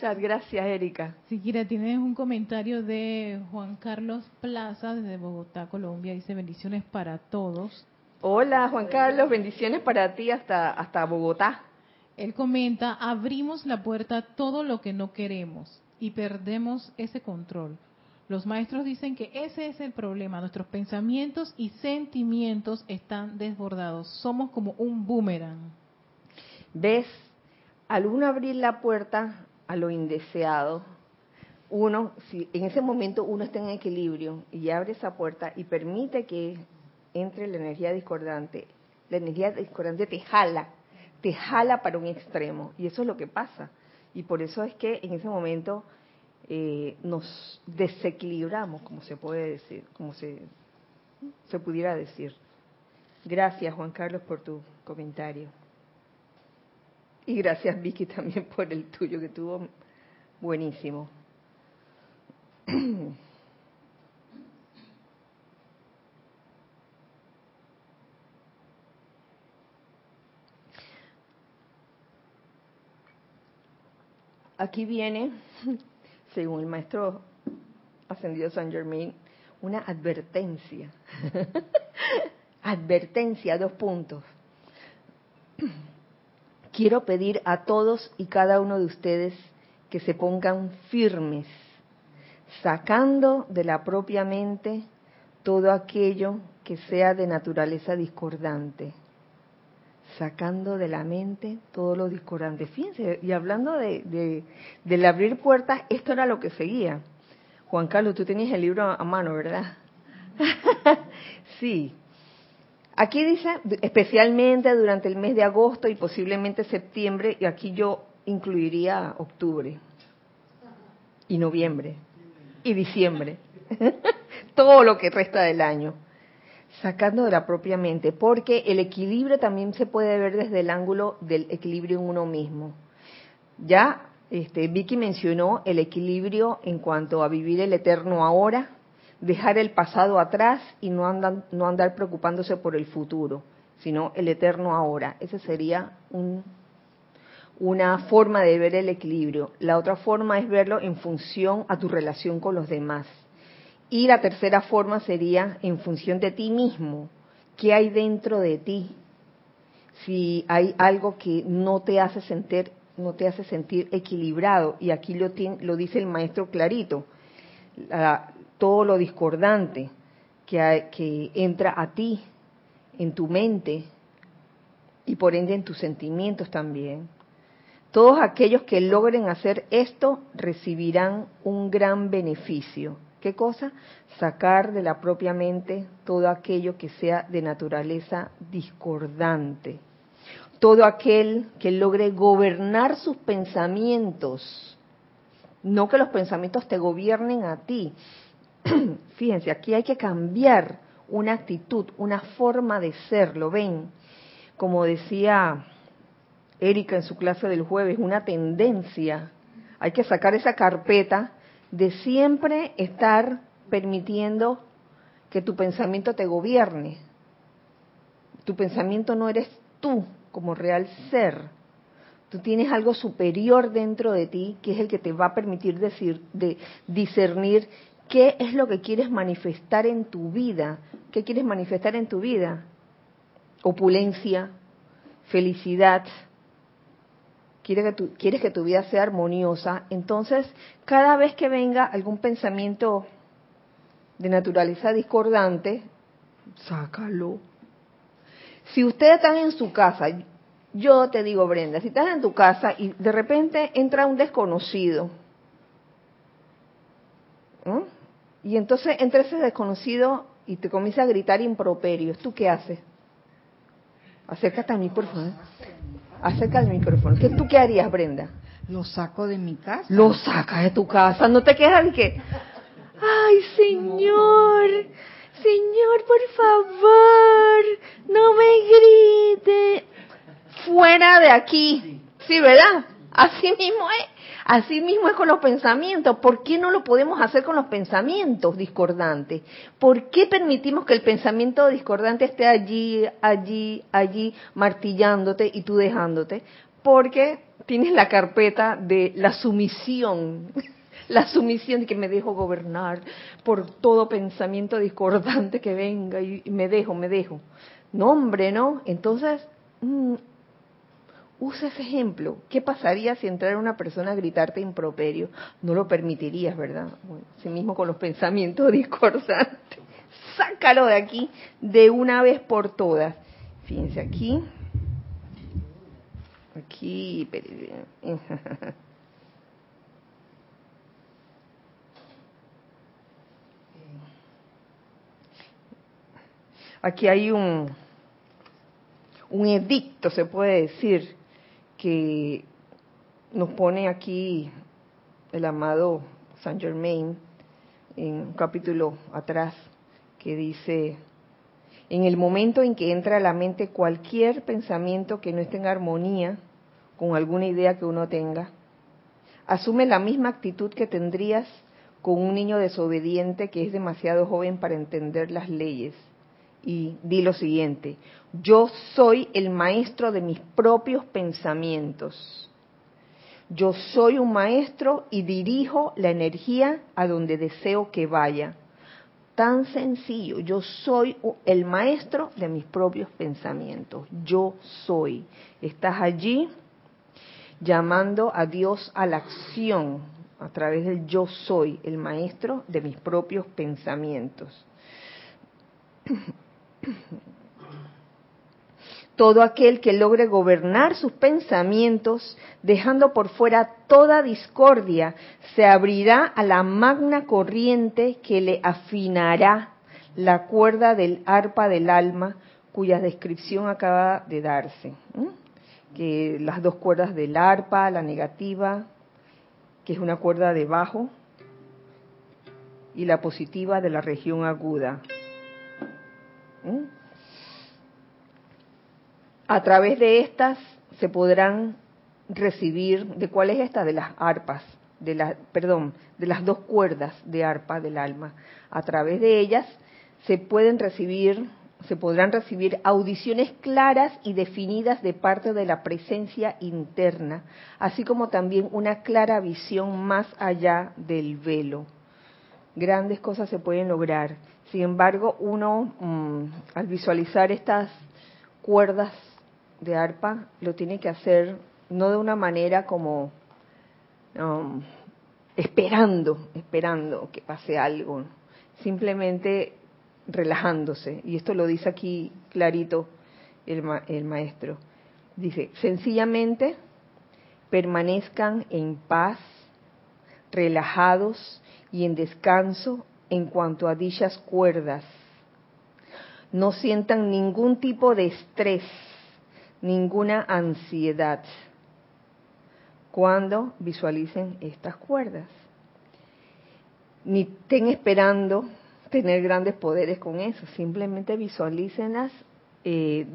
chat. Gracias, Erika. Siquiera tienes un comentario de Juan Carlos Plaza desde Bogotá, Colombia. Dice bendiciones para todos. Hola, Juan Carlos. Bendiciones para ti hasta, hasta Bogotá. Él comenta, abrimos la puerta a todo lo que no queremos y perdemos ese control. Los maestros dicen que ese es el problema. Nuestros pensamientos y sentimientos están desbordados. Somos como un boomerang. ¿Ves? Al uno abrir la puerta a lo indeseado, uno, si en ese momento uno está en equilibrio y abre esa puerta y permite que entre la energía discordante, la energía discordante te jala, te jala para un extremo. Y eso es lo que pasa. Y por eso es que en ese momento eh, nos desequilibramos, como se puede decir, como se, se pudiera decir. Gracias, Juan Carlos, por tu comentario. Y gracias, Vicky, también por el tuyo, que tuvo buenísimo. Aquí viene según el maestro ascendido San Germain, una advertencia. advertencia, dos puntos. Quiero pedir a todos y cada uno de ustedes que se pongan firmes, sacando de la propia mente todo aquello que sea de naturaleza discordante sacando de la mente todo lo discordante. Fíjense, y hablando de, del abrir puertas, esto era lo que seguía. Juan Carlos, tú tenías el libro a mano, ¿verdad? sí. Aquí dice, especialmente durante el mes de agosto y posiblemente septiembre, y aquí yo incluiría octubre y noviembre. y diciembre. Todo lo que resta del año. Sacando de la propia mente, porque el equilibrio también se puede ver desde el ángulo del equilibrio en uno mismo. Ya este, Vicky mencionó el equilibrio en cuanto a vivir el eterno ahora, dejar el pasado atrás y no, no andar preocupándose por el futuro, sino el eterno ahora. Esa sería una forma de ver el equilibrio. La otra forma es verlo en función a tu relación con los demás. Y la tercera forma sería en función de ti mismo. ¿Qué hay dentro de ti? Si hay algo que no te hace sentir, no te hace sentir equilibrado, y aquí lo, lo dice el maestro clarito, todo lo discordante que, que entra a ti, en tu mente y por ende en tus sentimientos también. Todos aquellos que logren hacer esto recibirán un gran beneficio. ¿Qué cosa? Sacar de la propia mente todo aquello que sea de naturaleza discordante. Todo aquel que logre gobernar sus pensamientos. No que los pensamientos te gobiernen a ti, Fíjense, aquí hay que cambiar una actitud, una forma de ser, ¿lo ven? Como decía Erika en su clase del jueves, una tendencia. Hay que sacar esa carpeta de siempre estar permitiendo que tu pensamiento te gobierne. Tu pensamiento no eres tú como real ser. Tú tienes algo superior dentro de ti que es el que te va a permitir decir, de discernir ¿Qué es lo que quieres manifestar en tu vida? ¿Qué quieres manifestar en tu vida? Opulencia, felicidad. Quieres que, tu, quieres que tu vida sea armoniosa. Entonces, cada vez que venga algún pensamiento de naturaleza discordante, sácalo. Si ustedes están en su casa, yo te digo, Brenda, si estás en tu casa y de repente entra un desconocido, ¿no? Y entonces entra ese desconocido y te comienza a gritar improperios. ¿Tú qué haces? Acércate a mí, por favor. Acerca al micrófono. ¿Qué, ¿Tú qué harías, Brenda? Lo saco de mi casa. Lo sacas de tu casa. No te quedas de que, ay, señor, señor, por favor, no me grite. Fuera de aquí. Sí, ¿verdad? Así mismo es. Así mismo es con los pensamientos. ¿Por qué no lo podemos hacer con los pensamientos discordantes? ¿Por qué permitimos que el pensamiento discordante esté allí, allí, allí, martillándote y tú dejándote? Porque tienes la carpeta de la sumisión, la sumisión de que me dejo gobernar por todo pensamiento discordante que venga y me dejo, me dejo. No, hombre, ¿no? Entonces, mm, Usa ese ejemplo. ¿Qué pasaría si entrara una persona a gritarte improperio? No lo permitirías, ¿verdad? Bueno, mismo con los pensamientos discordantes. Sácalo de aquí de una vez por todas. Fíjense aquí. Aquí. Aquí hay un, un edicto, se puede decir, que nos pone aquí el amado Saint Germain en un capítulo atrás que dice, en el momento en que entra a la mente cualquier pensamiento que no esté en armonía con alguna idea que uno tenga, asume la misma actitud que tendrías con un niño desobediente que es demasiado joven para entender las leyes y di lo siguiente, yo soy el maestro de mis propios pensamientos. Yo soy un maestro y dirijo la energía a donde deseo que vaya. Tan sencillo, yo soy el maestro de mis propios pensamientos. Yo soy. Estás allí llamando a Dios a la acción a través del yo soy, el maestro de mis propios pensamientos. Todo aquel que logre gobernar sus pensamientos, dejando por fuera toda discordia, se abrirá a la magna corriente que le afinará la cuerda del arpa del alma, cuya descripción acaba de darse. Que las dos cuerdas del arpa, la negativa, que es una cuerda de bajo, y la positiva de la región aguda. ¿Mm? A través de estas se podrán recibir, ¿de cuál es esta? De las arpas, de la, perdón, de las dos cuerdas de arpa del alma. A través de ellas se pueden recibir, se podrán recibir audiciones claras y definidas de parte de la presencia interna, así como también una clara visión más allá del velo. Grandes cosas se pueden lograr. Sin embargo, uno mm, al visualizar estas cuerdas de arpa lo tiene que hacer no de una manera como um, esperando, esperando que pase algo, simplemente relajándose. Y esto lo dice aquí clarito el, el maestro. Dice, sencillamente permanezcan en paz, relajados y en descanso en cuanto a dichas cuerdas. No sientan ningún tipo de estrés, ninguna ansiedad cuando visualicen estas cuerdas. Ni estén esperando tener grandes poderes con eso, simplemente visualícenlas eh,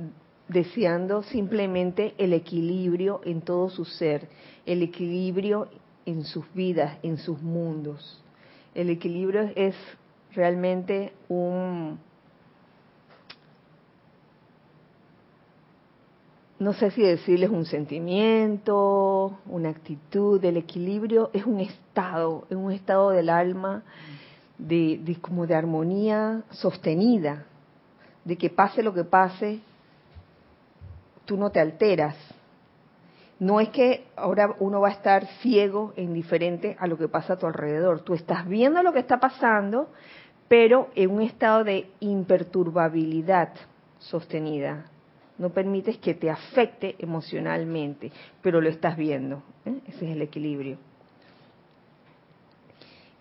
deseando simplemente el equilibrio en todo su ser, el equilibrio en sus vidas, en sus mundos. El equilibrio es realmente un, no sé si decirles un sentimiento, una actitud, el equilibrio es un estado, es un estado del alma de, como de armonía sostenida, de que pase lo que pase, tú no te alteras. No es que ahora uno va a estar ciego e indiferente a lo que pasa a tu alrededor. Tú estás viendo lo que está pasando, pero en un estado de imperturbabilidad sostenida. No permites que te afecte emocionalmente, pero lo estás viendo. ¿eh? Ese es el equilibrio.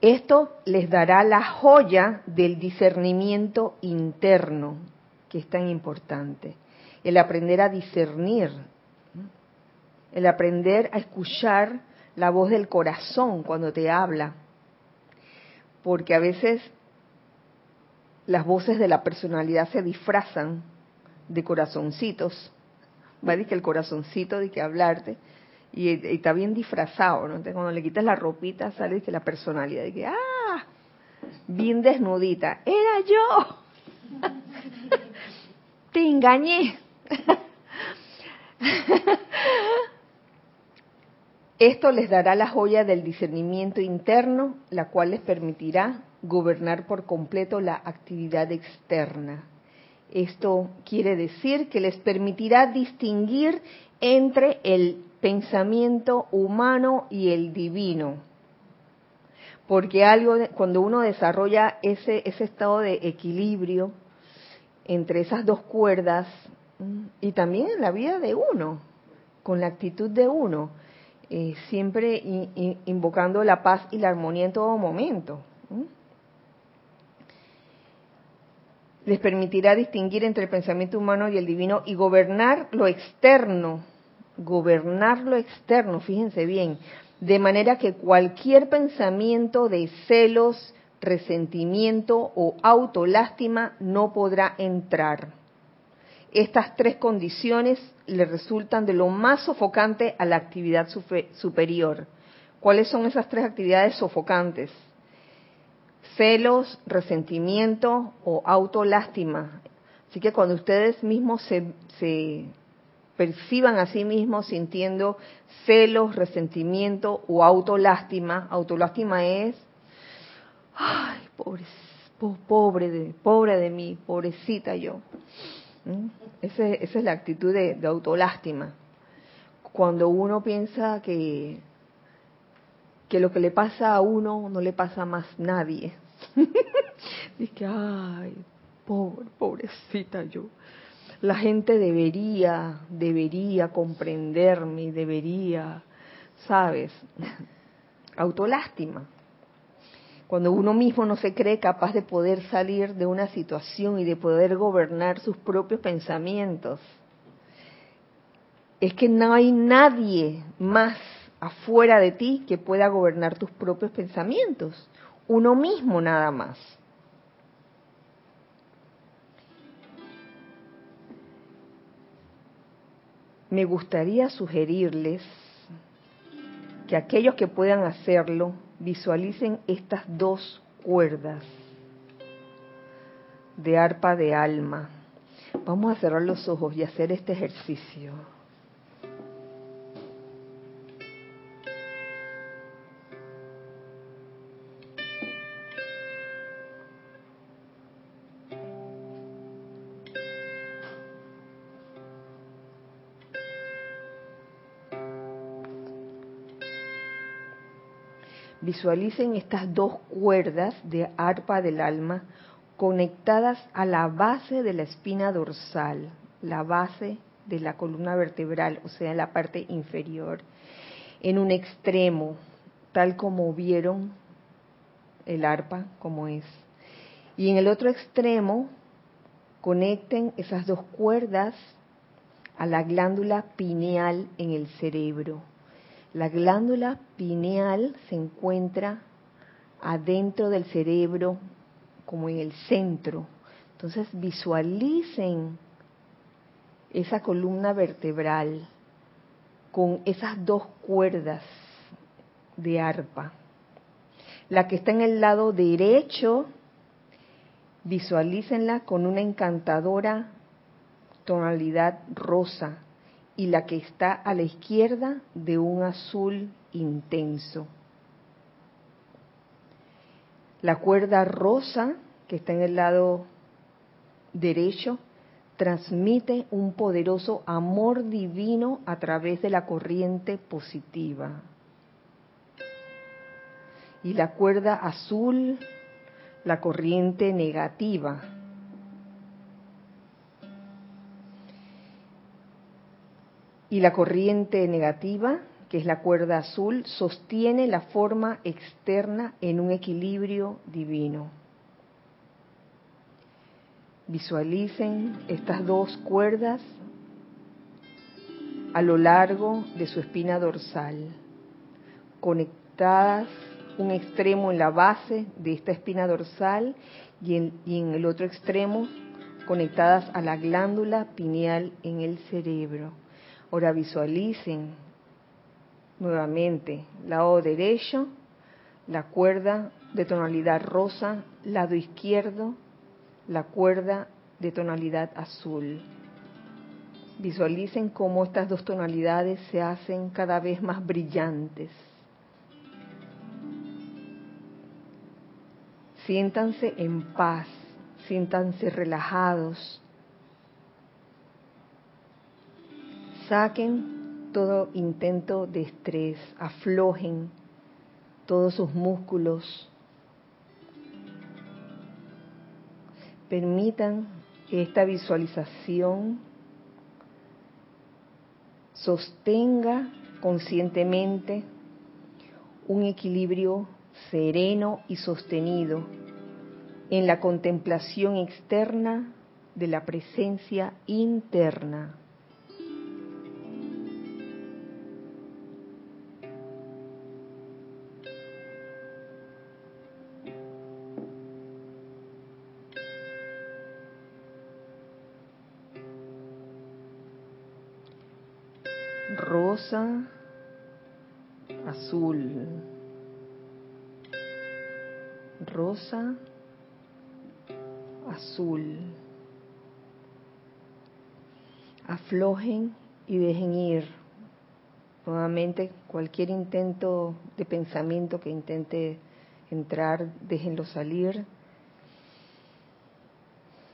Esto les dará la joya del discernimiento interno, que es tan importante. El aprender a discernir, el aprender a escuchar la voz del corazón cuando te habla. Porque a veces las voces de la personalidad se disfrazan de corazoncitos. Va a que el corazoncito de que hablarte y, está bien disfrazado, ¿no? Entonces cuando le quitas la ropita sale que la personalidad de que, ah, bien desnudita, era yo. Te engañé. Esto les dará la joya del discernimiento interno, la cual les permitirá gobernar por completo la actividad externa. Esto quiere decir que les permitirá distinguir entre el pensamiento humano y el divino. Porque algo cuando uno desarrolla ese, ese estado de equilibrio entre esas dos cuerdas mm, y también en la vida de uno, con la actitud de uno, eh, siempre invocando la paz y la armonía en todo momento. Les permitirá distinguir entre el pensamiento humano y el divino y gobernar lo externo gobernar lo externo, fíjense bien, de manera que cualquier pensamiento de celos, resentimiento o autolástima no podrá entrar. Estas tres condiciones le resultan de lo más sofocante a la actividad superior. ¿Cuáles son esas tres actividades sofocantes? Celos, resentimiento o autolástima. Así que cuando ustedes mismos se, se perciban a sí mismos sintiendo celos, resentimiento o autolástima. Autolástima es, ay, pobre, pobre de, pobre de mí, pobrecita yo. ¿Mm? esa es la actitud de, autolástima. Cuando uno piensa que, que lo que le pasa a uno no le pasa a más nadie. Dice, ay, pobre, pobrecita yo la gente debería, debería comprenderme, debería, ¿sabes? Autolástima. Cuando uno mismo no se cree capaz de poder salir de una situación y de poder gobernar sus propios pensamientos. Es que no hay nadie más afuera de ti que pueda gobernar tus propios pensamientos. uno mismo nada más. Me gustaría sugerirles que aquellos que puedan hacerlo visualicen estas dos cuerdas de arpa de alma. Vamos a cerrar los ojos y hacer este ejercicio. Visualicen estas dos cuerdas de arpa del alma conectadas a la base de la espina dorsal, la base de la columna vertebral, o sea, en la parte inferior, en un extremo, tal como vieron el arpa como es. Y en el otro extremo, conecten esas dos cuerdas a la glándula pineal en el cerebro. La glándula pineal se encuentra adentro del cerebro, como en el centro. Entonces visualicen esa columna vertebral con esas dos cuerdas de arpa. La que está en el lado derecho, visualícenla con una encantadora tonalidad rosa y la que está a la izquierda de un azul intenso. La cuerda rosa que está en el lado derecho transmite un poderoso amor divino a través de la corriente positiva. Y la cuerda azul, la corriente negativa y la corriente negativa, que es la cuerda azul, sostiene la forma externa en un equilibrio divino. Visualicen estas dos cuerdas a lo largo de su espina dorsal, conectadas un extremo en la base de esta espina dorsal y en, y en el otro extremo conectadas a la glándula pineal en el cerebro Ahora visualicen nuevamente lado derecho, la cuerda de tonalidad rosa, lado izquierdo, la cuerda de tonalidad azul. Visualicen cómo estas dos tonalidades se hacen cada vez más brillantes. Siéntanse en paz, siéntanse relajados, Saquen todo intento de estrés, aflojen todos sus músculos. Permitan que esta visualización sostenga conscientemente un equilibrio sereno y sostenido en la contemplación externa de la presencia interna. Rosa, azul, rosa, azul. Aflojen y dejen ir. Nuevamente, cualquier intento de pensamiento que intente entrar, déjenlo salir.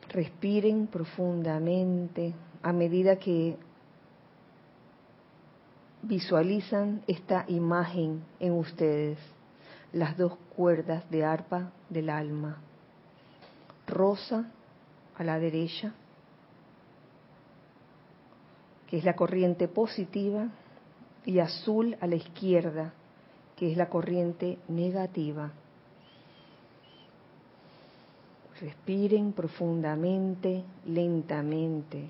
Respiren profundamente a medida que visualizan esta imagen en ustedes, las dos cuerdas de arpa del alma, rosa a la derecha, que es la corriente positiva, y azul a la izquierda, que es la corriente negativa. Respiren profundamente, lentamente.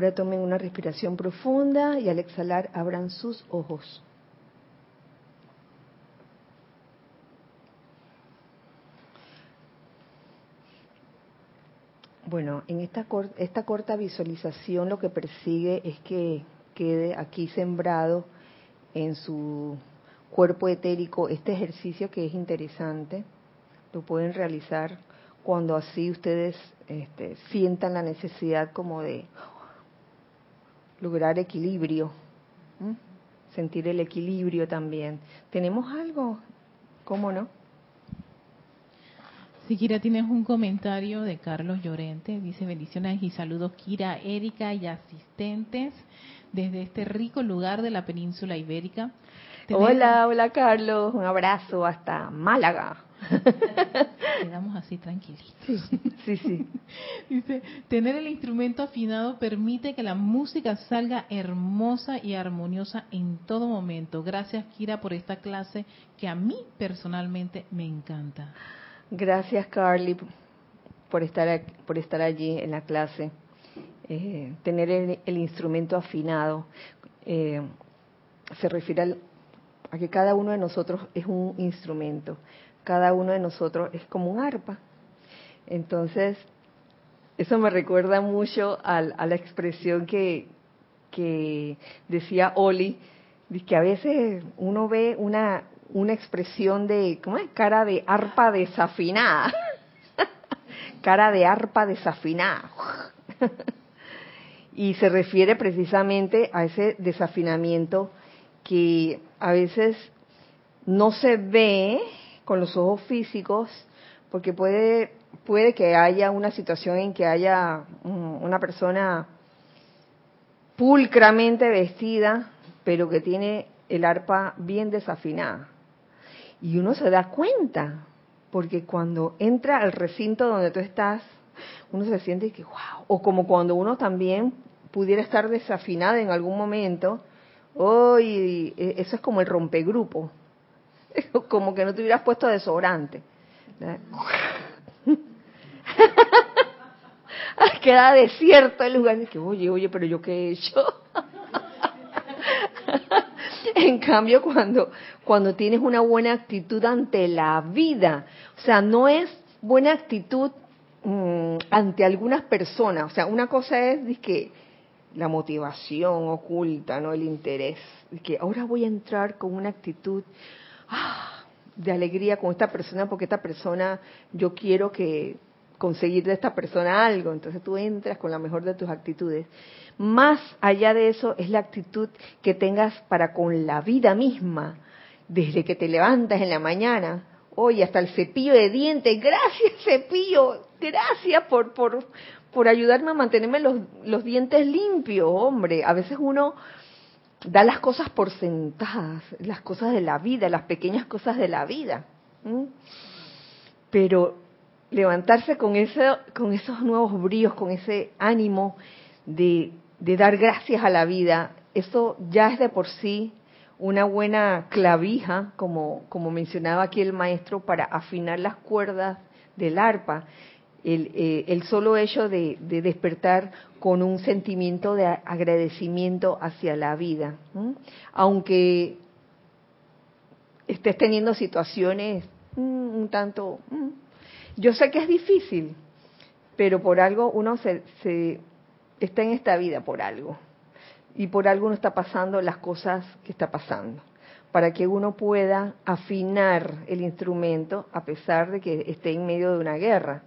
Ahora tomen una respiración profunda y al exhalar abran sus ojos. Bueno, en esta, esta corta visualización lo que persigue es que quede aquí sembrado en su cuerpo etérico este ejercicio que es interesante. Lo pueden realizar cuando así ustedes este, sientan la necesidad como de lograr equilibrio, sentir el equilibrio también. ¿Tenemos algo? ¿Cómo no? Si Kira, tienes un comentario de Carlos Llorente. Dice bendiciones y saludos Kira, Erika y asistentes desde este rico lugar de la península ibérica. Hola, hola Carlos, un abrazo hasta Málaga. Quedamos así tranquilitos. Sí, sí. Dice, tener el instrumento afinado permite que la música salga hermosa y armoniosa en todo momento. Gracias Kira por esta clase que a mí personalmente me encanta. Gracias, Carly, por estar, por estar allí en la clase. Eh, tener el, instrumento afinado eh, se refiere a que cada uno de nosotros es un instrumento. Cada uno de nosotros es como un arpa. Entonces, eso me recuerda mucho a, la expresión que, que decía Oli, que a veces uno ve una, una expresión de, ¿cómo es? Cara de arpa desafinada. Cara de arpa desafinada. y se refiere precisamente a ese desafinamiento que a veces no se ve con los ojos físicos, porque puede, puede que haya una situación en que haya una persona pulcramente vestida, pero que tiene el arpa bien desafinada. Y uno se da cuenta, porque cuando entra al recinto donde tú estás, uno se siente que, wow, o como cuando uno también pudiera estar desafinada en algún momento, hoy eso es como el rompegrupo, como que no te hubieras puesto desodorante. Queda desierto el lugar, que oye, oye, pero yo qué he hecho. En cambio, cuando, cuando tienes una buena actitud ante la vida, o sea, no es buena actitud mm, ante algunas personas, o sea, una cosa es que la motivación oculta, no el interés, que ahora voy a entrar con una actitud de alegría con esta persona porque esta persona yo quiero que conseguir de esta persona algo, entonces tú entras con la mejor de tus actitudes. Más allá de eso es la actitud que tengas para con la vida misma, desde que te levantas en la mañana, hoy hasta el cepillo de dientes, gracias cepillo, gracias por, por, por ayudarme a mantenerme los, los dientes limpios, hombre. A veces uno da las cosas por sentadas, las cosas de la vida, las pequeñas cosas de la vida. Pero levantarse con, con esos nuevos bríos, con ese ánimo de de dar gracias a la vida, eso ya es de por sí una buena clavija, como, como mencionaba aquí el maestro, para afinar las cuerdas del arpa. El, eh, el solo hecho de, despertar con un sentimiento de agradecimiento hacia la vida. Aunque estés teniendo situaciones mm, un tanto... Mm, yo sé que es difícil, pero por algo uno se, se está en esta vida por algo. Y por algo uno está pasando las cosas que está pasando. Para que uno pueda afinar el instrumento a pesar de que esté en medio de una guerra.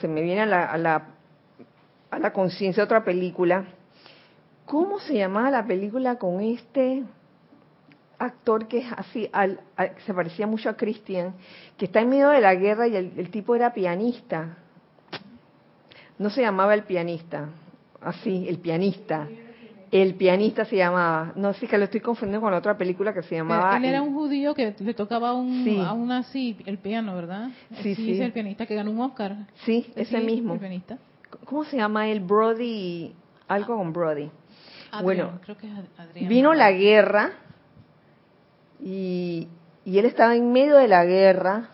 Se me viene a la, a la, a la conciencia otra película. ¿Cómo se llamaba la película con este actor que es así, al, se parecía mucho a Christian, que está en medio de la guerra y el tipo era pianista? no se llamaba el pianista, así, el pianista. El pianista se llamaba, no sé que lo estoy confundiendo con otra película que se llamaba. Él era un judío que le tocaba un, a un así el piano, ¿verdad? Sí, sí. Es el pianista que ganó un Oscar. Sí, ese mismo. El pianista. ¿Cómo se llama él? Brody, algo con Brody. bueno, creo que es Adrián, vino la guerra y, y él estaba en medio de la guerra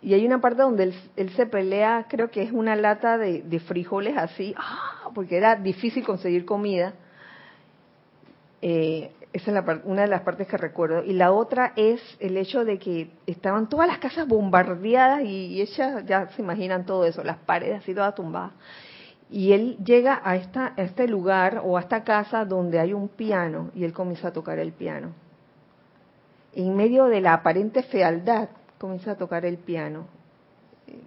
y hay una parte donde él, él se pelea, creo que es una lata de, de frijoles así, ¡ah! Porque era difícil conseguir comida. Eh, esa es la una de las partes que recuerdo. Y la otra es el hecho de que estaban todas las casas bombardeadas y, y ellas ya se imaginan todo eso, las paredes así todas tumbadas. Y él llega a, este lugar o a esta casa donde hay un piano y él comienza a tocar el piano. En medio de la aparente fealdad, comienza a tocar el piano.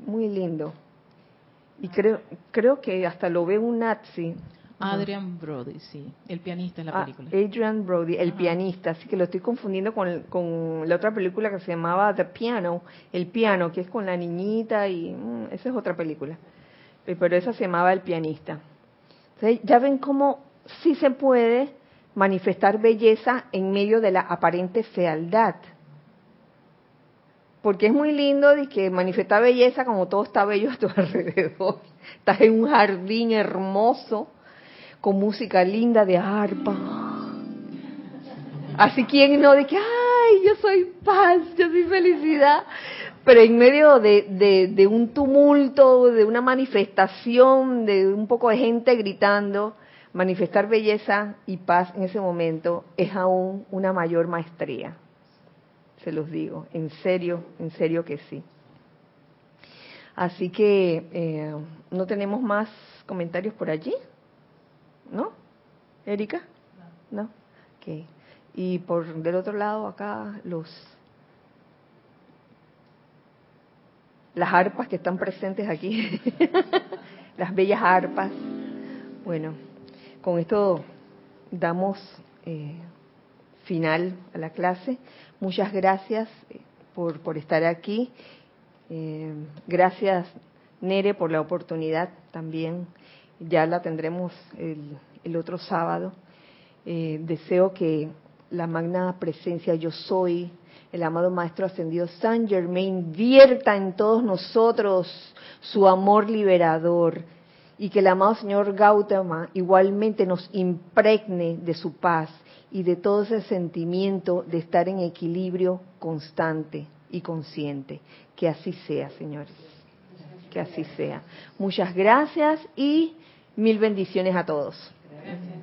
Muy lindo. Y creo, creo que hasta lo ve un nazi. Adrian Brody, sí. El pianista en la Ah, película. Adrian Brody, el Ajá. pianista, así que lo estoy confundiendo con, con la otra película que se llamaba The Piano, El piano, que es con la niñita y mm, esa es otra película, Eh, pero esa se llamaba El pianista. Entonces, ya ven cómo sí se puede manifestar belleza en medio de la aparente fealdad. Porque es muy lindo de que manifestar belleza como todo está bello a tu alrededor. Estás en un jardín hermoso, con música linda de arpa. Así quien no de que, ay, yo soy paz, yo soy felicidad. Pero en medio de, de, de un tumulto, de una manifestación, de un poco de gente gritando, manifestar belleza y paz en ese momento es aún una mayor maestría. Se los digo, en serio, en serio que sí. Así que eh, no tenemos más comentarios por allí, ¿no? Erika, no. Ok. Y por del otro lado acá los las arpas que están presentes aquí, las bellas arpas. Bueno, con esto damos eh, final a la clase. Muchas gracias eh, por, por estar aquí. Eh, gracias, Nere, por la oportunidad también. Ya la tendremos el, otro sábado. Eh, deseo que la magna presencia yo soy, el amado Maestro Ascendido San Germain, vierta en todos nosotros su amor liberador y que el amado Señor Gautama igualmente nos impregne de su paz y de todo ese sentimiento de estar en equilibrio constante y consciente. Que así sea, señores. Que así sea. Muchas gracias y mil bendiciones a todos.